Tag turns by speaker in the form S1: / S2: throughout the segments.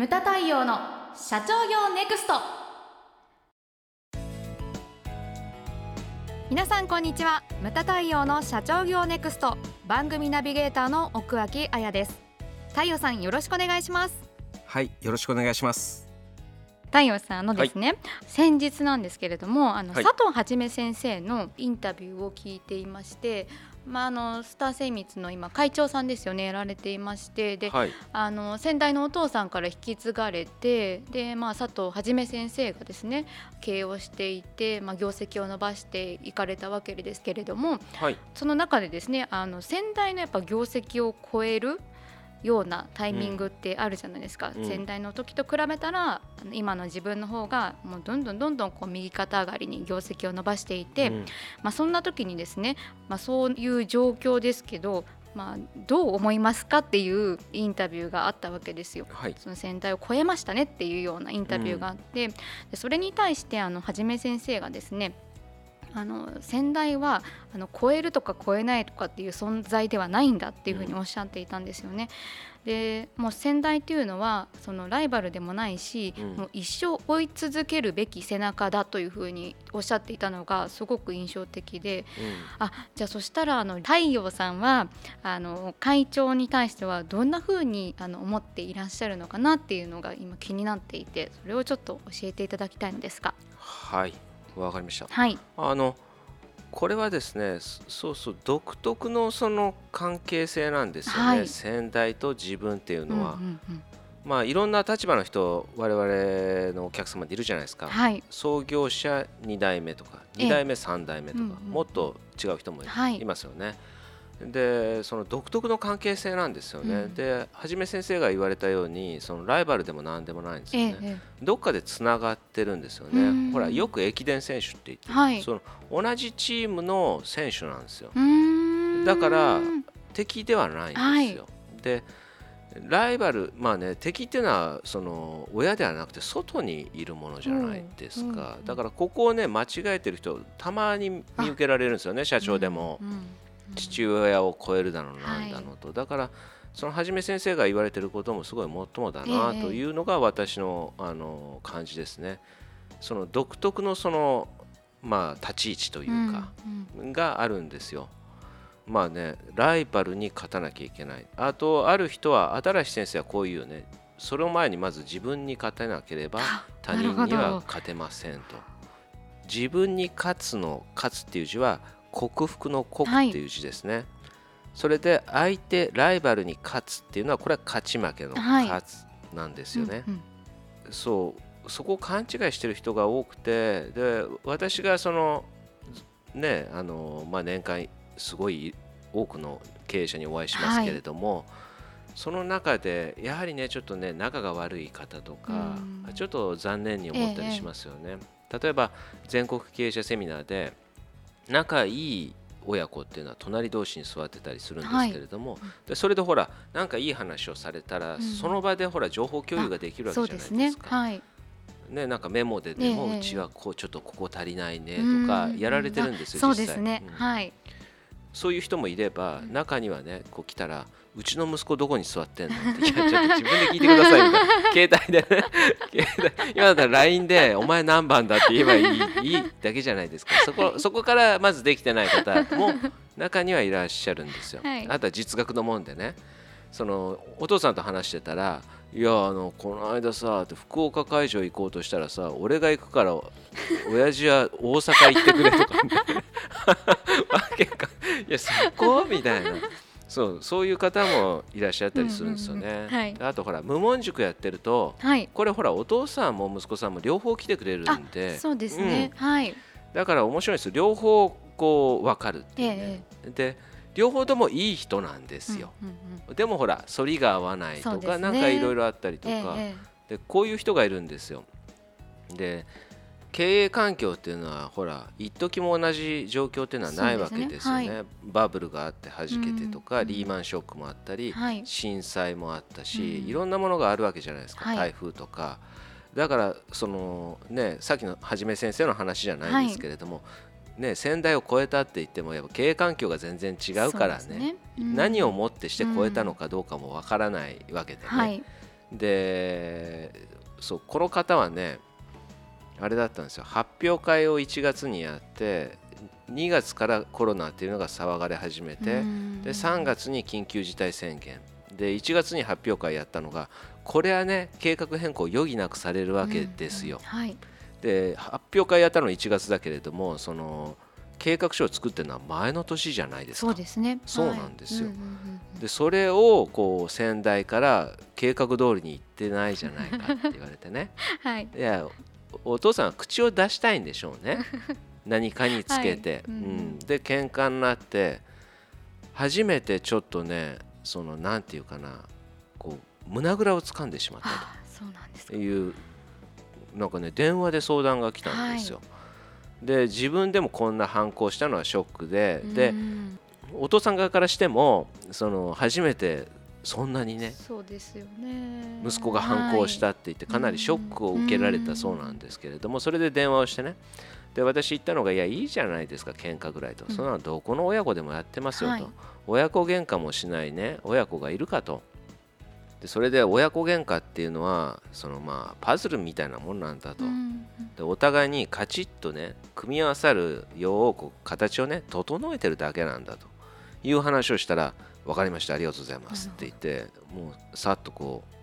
S1: ムタ太陽の社長業ネクスト。皆さんこんにちは。ムタ太陽の社長業ネクスト。番組ナビゲーターの奥脇彩です。太陽さんよろしくお願いします。
S2: はいよろしくお願いします。
S1: 太陽さんのですね、はい、先日なんですけれどもあの、はい、佐藤はじめ先生のインタビューを聞いていましてまあ、あのスター精密の今会長さんですよねやられていましてで、はい、あの先代のお父さんから引き継がれてで、まあ、佐藤はじめ先生がですね経営をしていて、まあ、業績を伸ばしていかれたわけですけれども、はい、その中でですねあの先代のやっぱ業績を超えるようなタイミングってあるじゃないですか、うん、先代の時と比べたら今の自分の方がもうどんどんどんどんこう右肩上がりに業績を伸ばしていて、うん、まあ、そんな時にですね、まあ、そういう状況ですけどまあ、どう思いますかっていうインタビューがあったわけですよ。はい、その先代を超えましたねっていうようなインタビューがあって、うん、それに対してあのはじめ先生がですねあの先代はあの超えるとか超えないとかっていう存在ではないんだっていうふうにおっしゃっていたんですよね。でもう先代というのはそのライバルでもないし、うん、もう一生追い続けるべき背中だというふうにおっしゃっていたのがすごく印象的で、うん、あじゃあそしたらあの太陽さんはあの会長に対してはどんなふうにあの思っていらっしゃるのかなっていうのが今気になっていてそれをちょっと教えていただきたいのですが。
S2: はいわかりました。
S1: はい。
S2: あのこれはですねそうそう独特のその関係性なんですよね、はい、先代と自分っていうのは。うんうんうん、まあいろんな立場の人我々のお客様でいるじゃないですか、はい、創業者2代目とか2代目3代目とか、もっと違う人もいますよね。はいでその独特の関係性なんですよね、うん、ではじめ先生が言われたようにそのライバルでも何でもないんですよね、ええ、どっかでつながってるんですよね、ほらよく駅伝選手って言って、はい、その同じチームの選手なんですよ。だから敵ではないんですよ、はい、でライバルまあね敵っていうのはその親ではなくて外にいるものじゃないですか、だからここをね間違えてる人たまに見受けられるんですよね社長でも。父親を超えるだのなんだのと、はい、だからそのはじめ先生が言われてることもすごいもっともだなというのが私のあの感じですね。その独特のそのまあ立ち位置というか、があるんですよ。まあねライバルに勝たなきゃいけない。あとある人は新先生はこういうね。その前にまず自分に勝てなければ他人には勝てませんと。自分に勝つの勝つっていう字は克服の克っていう字ですね、はい、それで相手ライバルに勝つっていうのはこれは勝ち負けの勝つなんですよね、はいうんうん、そう。そこを勘違いしてる人が多くてで私がそのねあの、まあ、年間すごい多くの経営者にお会いしますけれども、はい、その中でやはりねちょっとね仲が悪い方とか、ちょっと残念に思ったりしますよね。ええ、例えば全国経営者セミナーで仲いい親子っていうのは隣同士に座ってたりするんですけれども、はい、でそれでほらなんかいい話をされたら、うん、その場でほら情報共有ができるわけじゃないですか。ね。はい、ね、なんかメモででも、うちはこうちょっとここ足りないねとかやられてるんですよ、
S1: そうですね、うん、はい。
S2: そういう人もいれば中にはねこう来たらうちの息子どこに座ってんの？っていやちょっと自分で聞いてくださいみたいな。携帯でね携帯。今だったら LINE で「お前何番だ?」って言えばいいいいだけじゃないですか。そこそこからまずできてない方も中にはいらっしゃるんですよ。はい、あとは実学のもんでね。そのお父さんと話してたら「いやあのこの間さ福岡会場行こうとしたらさ俺が行くから親父は大阪行ってくれ」とかね。わけか。いやそこ？みたいな。そうそういう方もいらっしゃったりするんですよね。はい、あとほら無門塾やってると、はい、これほらお父さんも息子さんも両方来てくれるんで。
S1: そうですね、うん、はい、
S2: だから面白いです両方こう分かるっていうね。えー、で両方ともいい人なんですよ。うんうんうん、でもほら反りが合わないとか、ね、なんかいろいろあったりとか、えー、でこういう人がいるんですよ。で経営環境っていうのはほら一時も同じ状況っていうのはないわけですよね、ね。はい、バブルがあってはじけてとか、うん、リーマンショックもあったり、はい、震災もあったし、うん、いろんなものがあるわけじゃないですか、はい、台風とか。だからそのねさっきのはじめ先生の話じゃないんですけれども、ね、先代を超えたって言ってもやっぱ経営環境が全然違うからね、ね。うん、何をもってして超えたのかどうかもわからないわけでね、でそうこの方はねあれだったんですよ発表会を1月にやって2月からコロナっていうのが騒がれ始めてで3月に緊急事態宣言で1月に発表会やったのがこれはね計画変更を余儀なくされるわけですよ。
S1: はい、
S2: で発表会やったのは1月だけれどもその計画書を作ってるのは前の年じゃないですか。
S1: そうですね。
S2: そうなんですよ。でそれをこう先代から計画通りにいってないじゃないかって言われてね。
S1: はい。
S2: いやお父さんは口を出したいんでしょうね。何かにつけて、はい。うん、うん、で喧嘩になって初めてちょっとねそのなんていうかなこう胸ぐらを掴んでしまったというなんかね電話で相談が来たんですよ。はい、で自分でもこんな反抗したのはショックで、でお父さん側からしてもその初めてそんなにね
S1: そうですよね。
S2: 息子が反抗したって言ってかなりショックを受けられたそうなんですけれどもそれで電話をしてねで私言ったのがいやいいじゃないですか喧嘩ぐらいと、そんなのどこの親子でもやってますよと、親子喧嘩もしないね。親子がいるかと。でそれで親子喧嘩っていうのはそのまあパズルみたいなもんなんだと、でお互いにカチッとね組み合わさるようこう形をね整えてるだけなんだと。いう話をしたら分かりましたありがとうございますって言ってもうさっとこう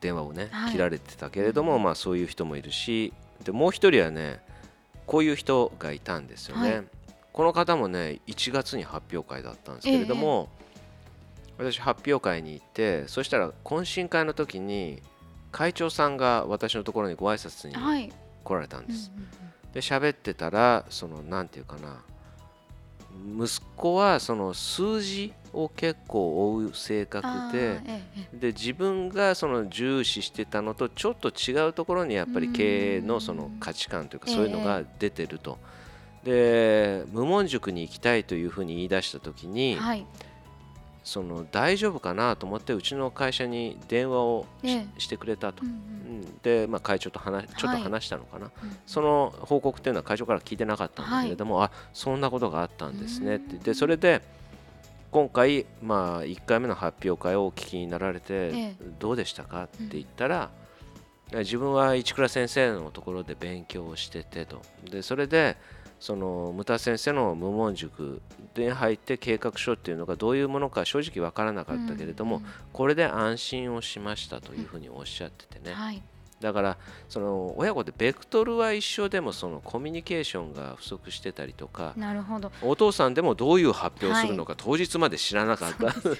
S2: 電話をね、切られてたけれども、まあそういう人もいるしでもう一人はねこういう人がいたんですよね、はい、この方もね1月に発表会だったんですけれども、えー、私発表会に行ってそしたら懇親会の時に会長さんが私のところにご挨拶に来られたんです、で喋ってたらその何て言うかな息子はその数字を結構追う性格でで自分がその重視してたのとちょっと違うところにやっぱり経営のその価値観というかそういうのが出てると。で無門塾に行きたいというふうに言い出した時に、はい、その大丈夫かなと思ってうちの会社に電話をし,、てくれたと、うんうん、で、まあ、会長と話ちょっと話したのかな、はい、その報告っていうのは会長から聞いてなかったんだけれども、はい、あそんなことがあったんですねって。でそれで今回、まあ、1回目の発表会をお聞きになられて、どうでしたかって言ったら、うん、自分は市倉先生のところで勉強をしててと。でそれでその牟田先生の無門塾で入って計画書っていうのがどういうものか正直分からなかったけれども、うんうん、これで安心をしましたというふうにおっしゃっててね、はい、だからその親子でベクトルは一緒でもそのコミュニケーションが不足してたりとか
S1: なるほど。
S2: お父さんでもどういう発表をするのか当日まで知らなかった、そね、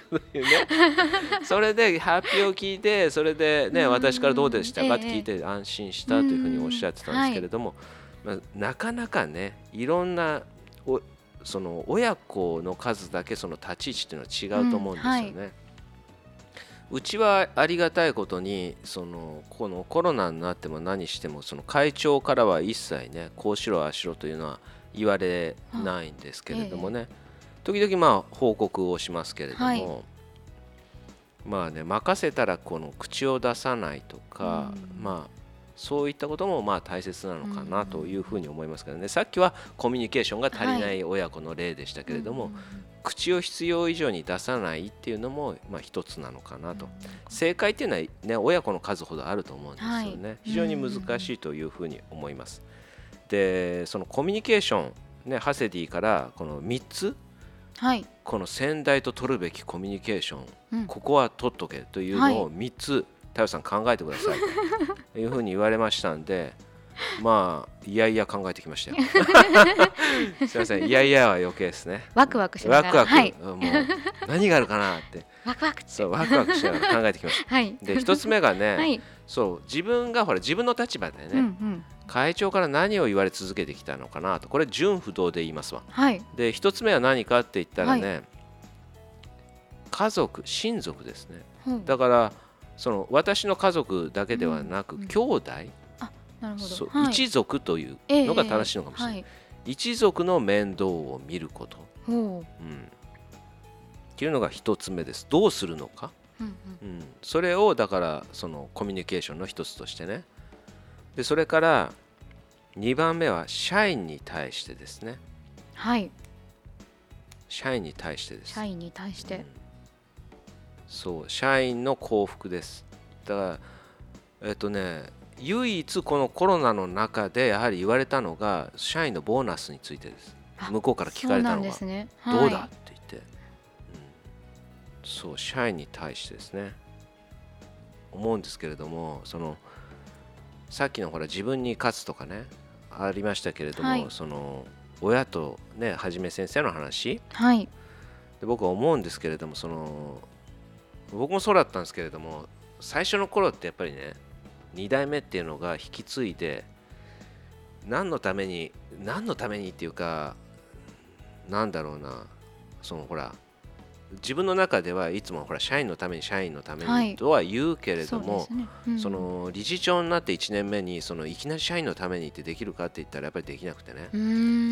S2: それで発表を聞いてそれでね私からどうでしたかって聞いて安心したというふうにおっしゃってたんですけれども、まあ、なかなかねいろんなおその親子の数だけその立ち位置っていうのは違うと思うんですよね。うんはい、うちはありがたいことにそのこのコロナになっても何してもその会長からは一切ねこうしろああしろというのは言われないんですけれどもね、時々まあ報告をしますけれども、はい、まあね任せたらこの口を出さないとか、まあそういったこともまあ大切なのかなというふうに思いますけどね、さっきはコミュニケーションが足りない親子の例でしたけれども、はい、口を必要以上に出さないっていうのもまあ一つなのかなと、正解っていうのは、ね、親子の数ほどあると思うんですよね、はい、非常に難しいというふうに思います。でそのコミュニケーション、ね、ハセディからこの3つ。
S1: はい、
S2: この先代と取るべきコミュニケーション、うん、ここは取っとけというのを3つ、太陽さん考えてくださいと いうふうに言われましたんでまあいやいや考えてきましたよ。すみません。いやいやは余計ですね。
S1: ワクワクしな
S2: がら。ワクワク、はい、もう何があるかなって。
S1: ワクワク
S2: そうワクワクしながら考えてきました、
S1: はい、
S2: で一つ目がね、はい、そう自分がほら自分の立場でね、うんうん、会長から何を言われ続けてきたのかなと。これ純不動で言いますわ、
S1: はい、
S2: で一つ目は何かって言ったらね、はい、家族親族ですね、う。ん、だからその私の家族だけではなく、うん、兄弟？
S1: なるほど、
S2: はい、一族というのが正しいのかもしれない、えーはい、一族の面倒を見ること、う。ん、っていうのが一つ目です。どうするのか、うん、うん。うん、それをだからそのコミュニケーションの一つとしてね。でそれから2番目は社員に対してですね。
S1: はい。
S2: 社員に対してです。
S1: 社員に対して、
S2: そう社員の幸福です。だからえっとね唯一このコロナの中でやはり言われたのが社員のボーナスについてです。向こうから聞かれたのが、ね。はい、どうだって言って、うん、そう社員に対してですね。思うんですけれどもそのさっきのほら自分に勝つとかねありましたけれども、はい、その親とねはじめ先生の話、
S1: はい、
S2: で僕は思うんですけれどもその僕もそうだったんですけれども最初の頃ってやっぱりね2代目っていうのが引き継いで何のために何のためにっていうかなんだろうなそのほら自分の中ではいつもほら社員のために社員のためにとは言うけれども、その理事長になって1年目にそのいきなり社員のためにってできるかって言ったらやっぱりできなくてね。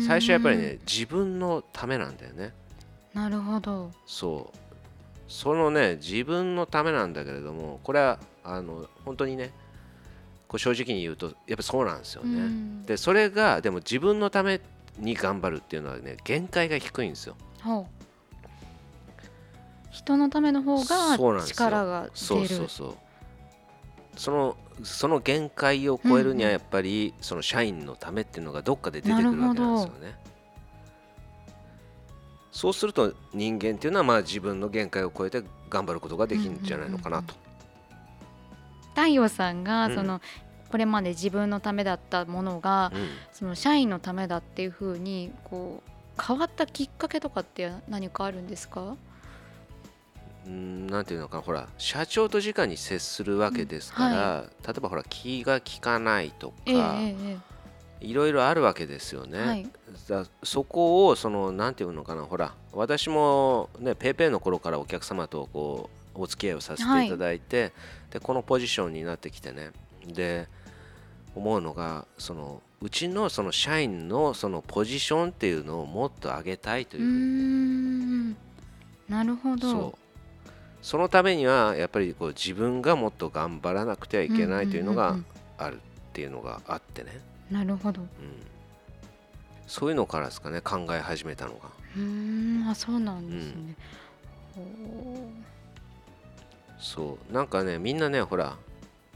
S2: 最初はやっぱりね自分のためなんだよね。
S1: なるほど。
S2: そうそのね自分のためなんだけれどもこれはあの本当にねこう正直に言うとやっぱそうなんですよね。でそれがでも自分のために頑張るっていうのはね限界が低いんですよ。
S1: 人のための方が力が
S2: そうそうそう。そのその限界を超えるにはやっぱり、その社員のためっていうのがどっかで出てくるわけなんですよね。そうすると人間っていうのはまあ自分の限界を超えて頑張ることができるんじゃないのかなと。
S1: 太陽さんがその、うん、これまで自分のためだったものが、うん、その社員のためだっていうふうにこう変わったきっかけとかって何かあるんですか？
S2: うんなんていうのかほら社長と直に接するわけですから、うん。はい、例えばほら気が利かないとか、えー、いろいろあるわけですよね。はい、そこをそのなんていうのかなほら私もねペイペイの頃からお客様とこうお付き合いをさせてい。ただいて、はい、でこのポジションになってきてね。で思うのがそのうちのその社員のそのポジションっていうのをもっと上げたいというふうに。
S1: なるほど。
S2: そのためにはやっぱりこう自分がもっと頑張らなくてはいけないというのがあるっていうのがあってね。
S1: なるほど、うん、
S2: そういうのからですかね考え始めたのが。
S1: うんあそうなんですね。うん、
S2: そうなんかねみんなねほら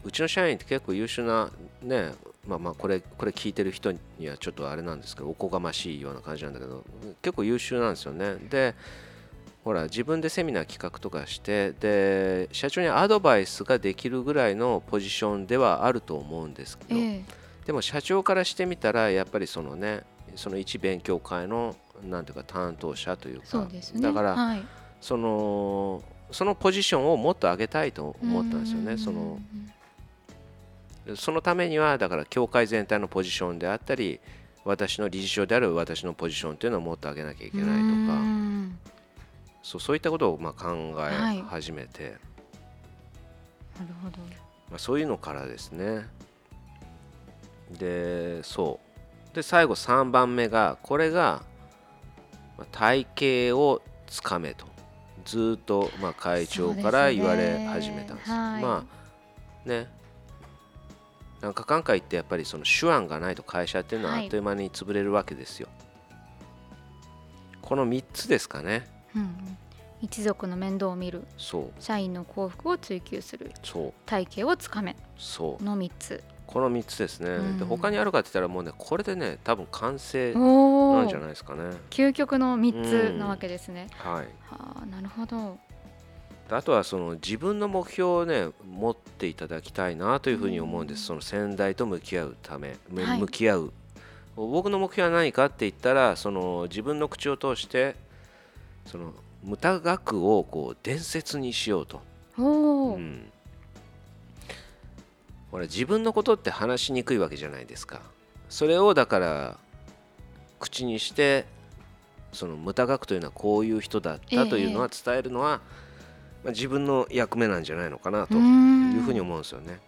S2: うちの社員って結構優秀なねまあまあこれこれ聞いてる人にはちょっとあれなんですけどおこがましいような感じなんだけど結構優秀なんですよね。でほら自分でセミナー企画とかしてで社長にアドバイスができるぐらいのポジションではあると思うんですけど、えー、でも社長からしてみたらやっぱりそのねその一勉強会のなんていうか担当者というか、ね、だから、はい、そのそのポジションをもっと上げたいと思ったんですよね。そのそのためにはだから協会全体のポジションであったり私の理事長である私のポジションというのをもっと上げなきゃいけないとか。そうそういったことをまあ考え始めて、はい、なる
S1: ほど、
S2: まあ、そういうのからですねでそう。で最後3番目がこれが体型をつかめと。ずっとまあ会長から言われ始めたんです、ねはい、まあね。なんか今回ってやっぱりその手腕がないと会社っていうのはあっという間に潰れるわけですよ、はい、この3つですかね。
S1: うん、一族の面倒を見る。社員の幸福を追求する。体系をつかめ。の3つ
S2: この3つですね、うん、で他にあるかって言ったらもうねこれでね多分完成なんじゃないですかね。
S1: 究極の3つなわけですね、
S2: うん、はい。
S1: はあなるほど。
S2: あとはその自分の目標をね持っていただきたいなというふうに思うんです、その先代と向き合うため、向き合う。僕の目標は何かって言ったらその自分の口を通してその無駄学をこう伝説にしようと。
S1: うん、
S2: ほら自分のことって話しにくいわけじゃないですか。それをだから口にしてその無駄学というのはこういう人だったというのは伝えるのは、まあ、自分の役目なんじゃないのかなというふうに思うんですよね。って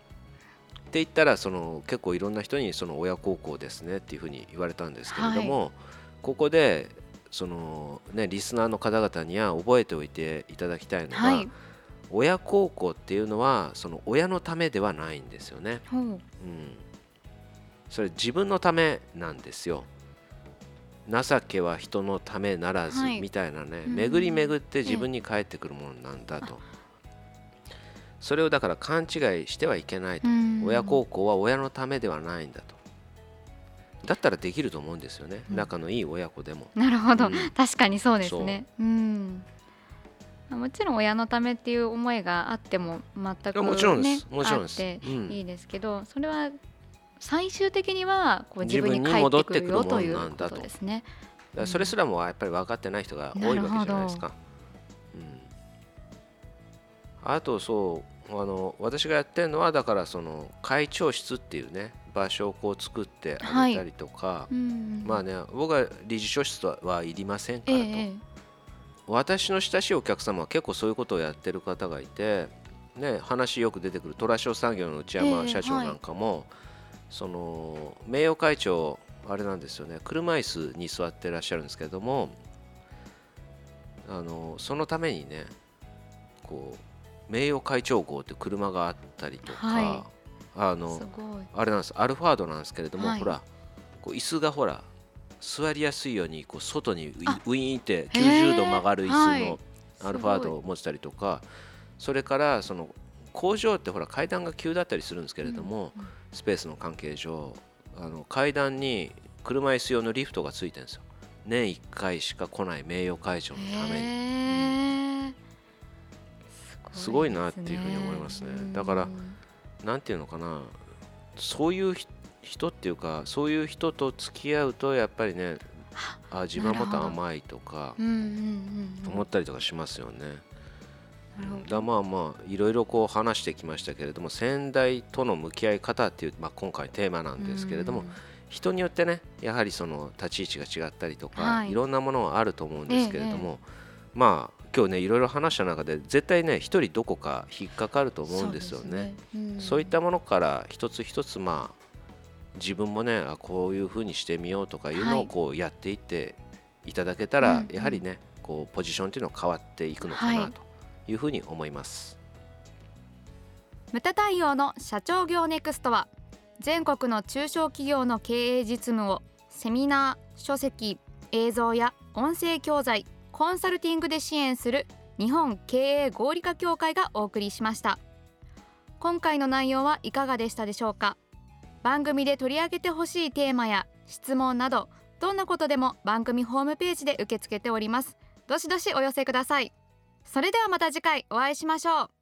S2: 言ったらその結構いろんな人にその親孝行ですねっていうふうに言われたんですけれども、はい、ここでそのねリスナーの方々には覚えておいていただきたいのが、はい、親孝行っていうのはその親のためではないんですよね。う。ん、それ自分のためなんですよ。情けは人のためならずみたいなね、はい、巡り巡って自分に返ってくるものなんだと。それをだから勘違いしてはいけないと。親孝行は親のためではないんだと。だったらできると思うんですよね、うん、仲のいい親子でも。
S1: なるほど、うん、確かにそうですね。うんもちろん親のためっていう思いがあっても全く、ね、
S2: もちろんです。もちろんです。
S1: いいですけど、それは最終的にはこう自分に返ってくるよということですね。
S2: それすらもやっぱり分かってない人が多いわけじゃないですか。うん、あとそうあの私がやってるのはだからその会長室っていうね場所をこう作ってあげたりとか、はい。まあね僕は理事長室はいりませんからと、ええ、私の親しいお客様は結構そういうことをやってる方がいて、ね、話よく出てくる虎商産業の内山社長なんかも、えはい、その名誉会長あれなんですよね。車椅子に座ってらっしゃるんですけれどもあのそのためにねこう名誉会長号って車があったりとか、はい、あのあれなんです。アルファードなんですけれども、はい、ほらこう椅子がほら座りやすいようにこう外にウィーンって90度曲がる椅子のアルファードを持ってたりとか、それからその工場ってほら階段が急だったりするんですけれども、スペースの関係上あの階段に車椅子用のリフトがついてるんですよ。年1回しか来ない名誉会長のために、すごいなっていうふうに思いますね。だからなんていうのかな。そういう人っていうかそういう人と付き合うとやっぱりねあ自分はもっと甘いとか思ったりとかしますよね。だまあまあいろいろこう話してきましたけれども先代との向き合い方っていう、まあ、今回テーマなんですけれども、人によってねやはりその立ち位置が違ったりとか、はい、いろんなものはあると思うんですけれども、ええ、まあ今日ねいろいろ話した中で絶対ね一人どこか引っかかると思うんですよね。そう、ね。うん、そういったものから一つ一つまあ自分もねあこういうふうにしてみようとかいうのをこうやっていっていただけたら、はい、やはりねこうポジションっていうのは変わっていくのかなというふうに思います。
S1: 無駄対応の社長業ネクストは全国の中小企業の経営実務をセミナー書籍映像や音声教材コンサルティングで支援する日本経営合理化協会がお送りしました。今回の内容はいかがでしたでしょうか？番組で取り上げてほしいテーマや質問などどんなことでも番組ホームページで受け付けております。どしどしお寄せください。それではまた次回お会いしましょう。